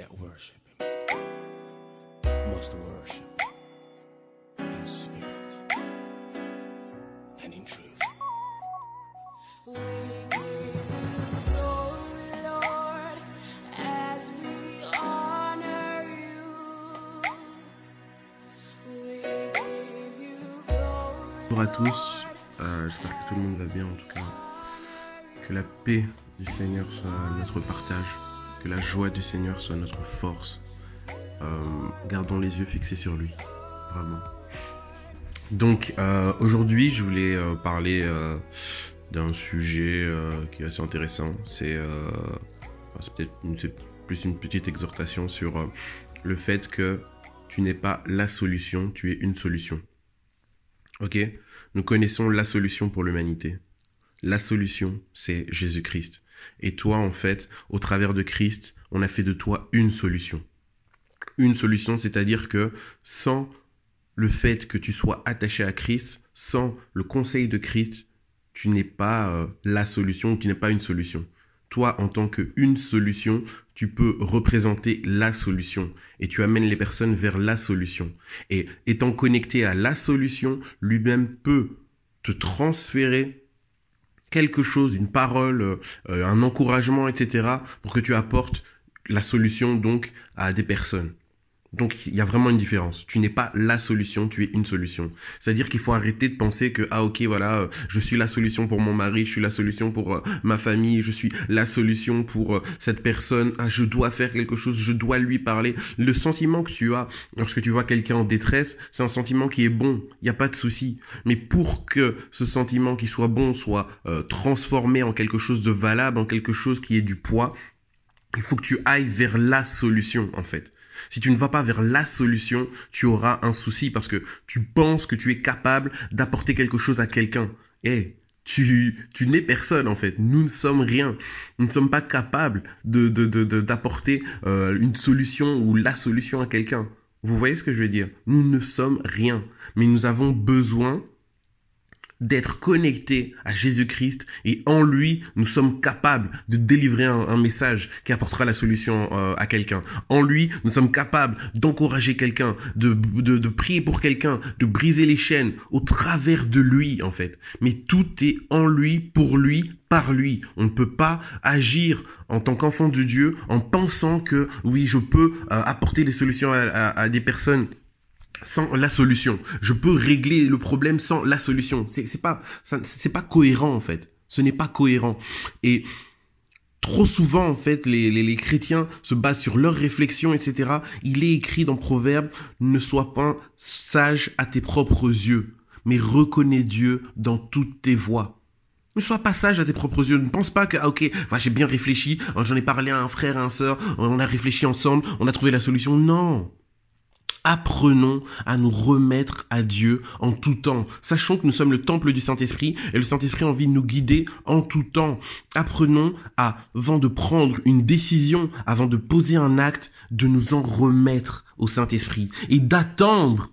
that worship him must worship in spirit and in truth. Bonjour à tous, Euh, j'espère que tout le monde va bien en tout cas. Que la paix du Seigneur soit notre partage, que la joie du Seigneur soit notre force. Euh, gardons les yeux fixés sur lui, vraiment. Donc euh, aujourd'hui je voulais euh, parler d'un sujet qui est assez intéressant. C'est peut-être plus une petite exhortation sur le fait que tu n'es pas la solution, tu es une solution. Ok? Nous connaissons la solution pour l'humanité. La solution, c'est Jésus-Christ. Et toi, en fait, au travers de Christ, on a fait de toi une solution. Une solution, c'est-à-dire que sans le fait que tu sois attaché à Christ, sans le conseil de Christ, tu n'es pas euh, la solution, tu n'es pas une solution. Toi, en tant qu'une solution, tu peux représenter la solution et tu amènes les personnes vers la solution. Et étant connecté à la solution, lui-même peut te transférer quelque chose, une parole, euh, un encouragement, etc., pour que tu apportes la solution donc à des personnes. Donc il y a vraiment une différence. Tu n'es pas la solution, tu es une solution. C'est-à-dire qu'il faut arrêter de penser que ah ok voilà, euh, je suis la solution pour mon mari, je suis la solution pour euh, ma famille, je suis la solution pour euh, cette personne. Ah je dois faire quelque chose, je dois lui parler. Le sentiment que tu as lorsque tu vois quelqu'un en détresse, c'est un sentiment qui est bon. Il n'y a pas de souci. Mais pour que ce sentiment qui soit bon soit transformé en quelque chose de valable, en quelque chose qui ait du poids, il faut que tu ailles vers la solution en fait. Si tu ne vas pas vers la solution, tu auras un souci parce que tu penses que tu es capable d'apporter quelque chose à quelqu'un. Eh, tu, tu n'es personne en fait. Nous ne sommes rien. Nous ne sommes pas capables de, de, de, d'apporter euh, une solution ou la solution à quelqu'un. Vous voyez ce que je veux dire? Nous ne sommes rien. Mais nous avons besoin d'être connectés à Jésus-Christ et en lui, nous sommes capables de délivrer un, message qui apportera la solution euh, à quelqu'un. En lui, nous sommes capables d'encourager quelqu'un, de, prier pour quelqu'un, de briser les chaînes au travers de lui, en fait. Mais tout est en lui, pour lui, par lui. On ne peut pas agir en tant qu'enfant de Dieu en pensant que oui, je peux euh, apporter des solutions à des personnes sans la solution. Je peux régler le problème sans la solution. C'est pas c'est pas cohérent en fait. Ce n'est pas cohérent. Et trop souvent en fait les, les, les chrétiens se basent sur leurs réflexions etc. Il est écrit dans Proverbe ne sois pas sage à tes propres yeux, mais reconnais Dieu dans toutes tes voies. Ne sois pas sage à tes propres yeux. Ne pense pas que, ah, ok, bah, j'ai bien réfléchi, j'en ai parlé à un frère, à un sœur, on a réfléchi ensemble, on a trouvé la solution. Non. Apprenons à nous remettre à Dieu en tout temps. Sachons que nous sommes le temple du Saint-Esprit et le Saint-Esprit a envie de nous guider en tout temps. Apprenons à, avant de prendre une décision, avant de poser un acte, de nous en remettre au Saint-Esprit et d'attendre,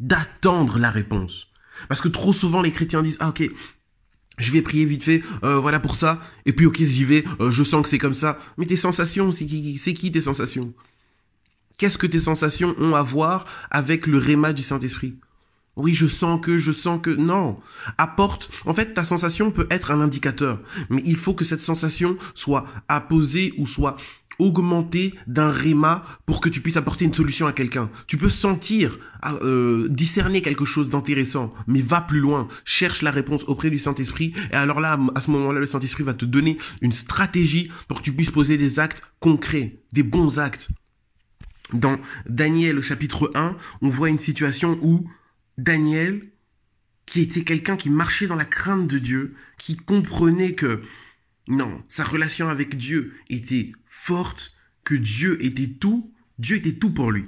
d'attendre la réponse. Parce que trop souvent les chrétiens disent, ah ok, je vais prier vite fait, euh, voilà pour ça, et puis ok j'y vais, euh, je sens que c'est comme ça. Mais tes sensations, c'est qui, c'est qui tes sensations? Qu'est-ce que tes sensations ont à voir avec le réma du Saint-Esprit? Oui, je sens que, je sens que... Non. Apporte... En fait, ta sensation peut être un indicateur, mais il faut que cette sensation soit apposée ou soit augmentée d'un réma pour que tu puisses apporter une solution à quelqu'un. Tu peux sentir, euh, discerner quelque chose d'intéressant, mais va plus loin. Cherche la réponse auprès du Saint-Esprit, et alors là, à ce moment-là, le Saint-Esprit va te donner une stratégie pour que tu puisses poser des actes concrets, des bons actes. Dans Daniel au chapitre 1, on voit une situation où Daniel, qui était quelqu'un qui marchait dans la crainte de Dieu, qui comprenait que non, sa relation avec Dieu était forte, que Dieu était tout, Dieu était tout pour lui.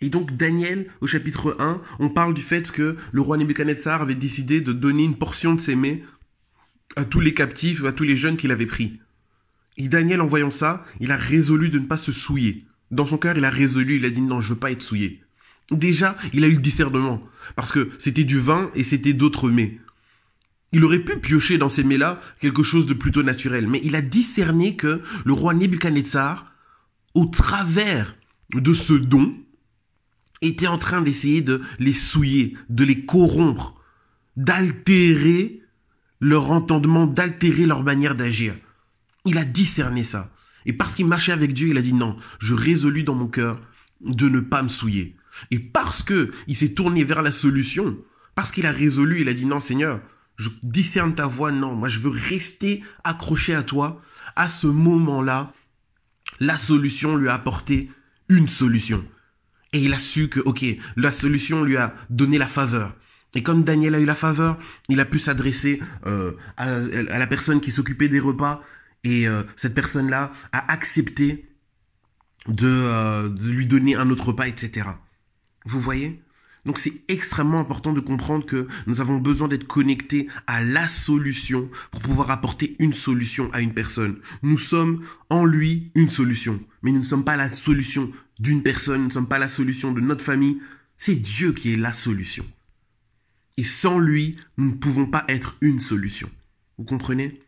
Et donc Daniel, au chapitre 1, on parle du fait que le roi Nebuchadnezzar avait décidé de donner une portion de ses mets à tous les captifs, à tous les jeunes qu'il avait pris. Et Daniel, en voyant ça, il a résolu de ne pas se souiller. Dans son cœur, il a résolu, il a dit non, je veux pas être souillé. Déjà, il a eu le discernement, parce que c'était du vin et c'était d'autres mets. Il aurait pu piocher dans ces mets-là quelque chose de plutôt naturel, mais il a discerné que le roi Nebuchadnezzar au travers de ce don, était en train d'essayer de les souiller, de les corrompre, d'altérer leur entendement, d'altérer leur manière d'agir. Il a discerné ça. Et parce qu'il marchait avec Dieu, il a dit non, je résolus dans mon cœur de ne pas me souiller. Et parce que il s'est tourné vers la solution, parce qu'il a résolu, il a dit non Seigneur, je discerne ta voix, non, moi je veux rester accroché à toi. À ce moment-là, la solution lui a apporté une solution. Et il a su que, ok, la solution lui a donné la faveur. Et comme Daniel a eu la faveur, il a pu s'adresser euh, à, la personne qui s'occupait des repas. Et euh, cette personne-là a accepté de, euh, de lui donner un autre repas, etc. Vous voyez? Donc c'est extrêmement important de comprendre que nous avons besoin d'être connectés à la solution pour pouvoir apporter une solution à une personne. Nous sommes en lui une solution, mais nous ne sommes pas la solution d'une personne, nous ne sommes pas la solution de notre famille, c'est Dieu qui est la solution. Et sans lui, nous ne pouvons pas être une solution. Vous comprenez?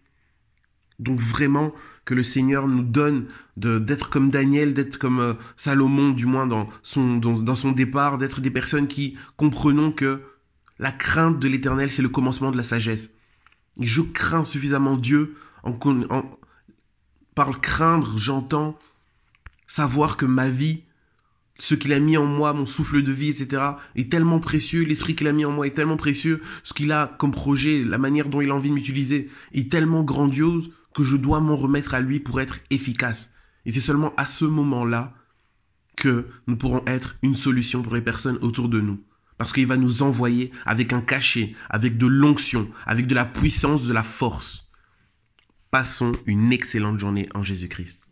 Donc vraiment que le Seigneur nous donne d'être comme Daniel, d'être comme euh, Salomon du moins dans son, dans, son départ, d'être des personnes qui comprenons que la crainte de l'Éternel c'est le commencement de la sagesse. Et je crains suffisamment Dieu en, en par craindre j'entends savoir que ma vie ce qu'il a mis en moi, mon souffle de vie, etc., est tellement précieux, l'esprit qu'il a mis en moi est tellement précieux, ce qu'il a comme projet, la manière dont il a envie de m'utiliser est tellement grandiose que je dois m'en remettre à lui pour être efficace. Et c'est seulement à ce moment-là que nous pourrons être une solution pour les personnes autour de nous. Parce qu'il va nous envoyer avec un cachet, avec de l'onction, avec de la puissance, de la force. Passons une excellente journée en Jésus-Christ.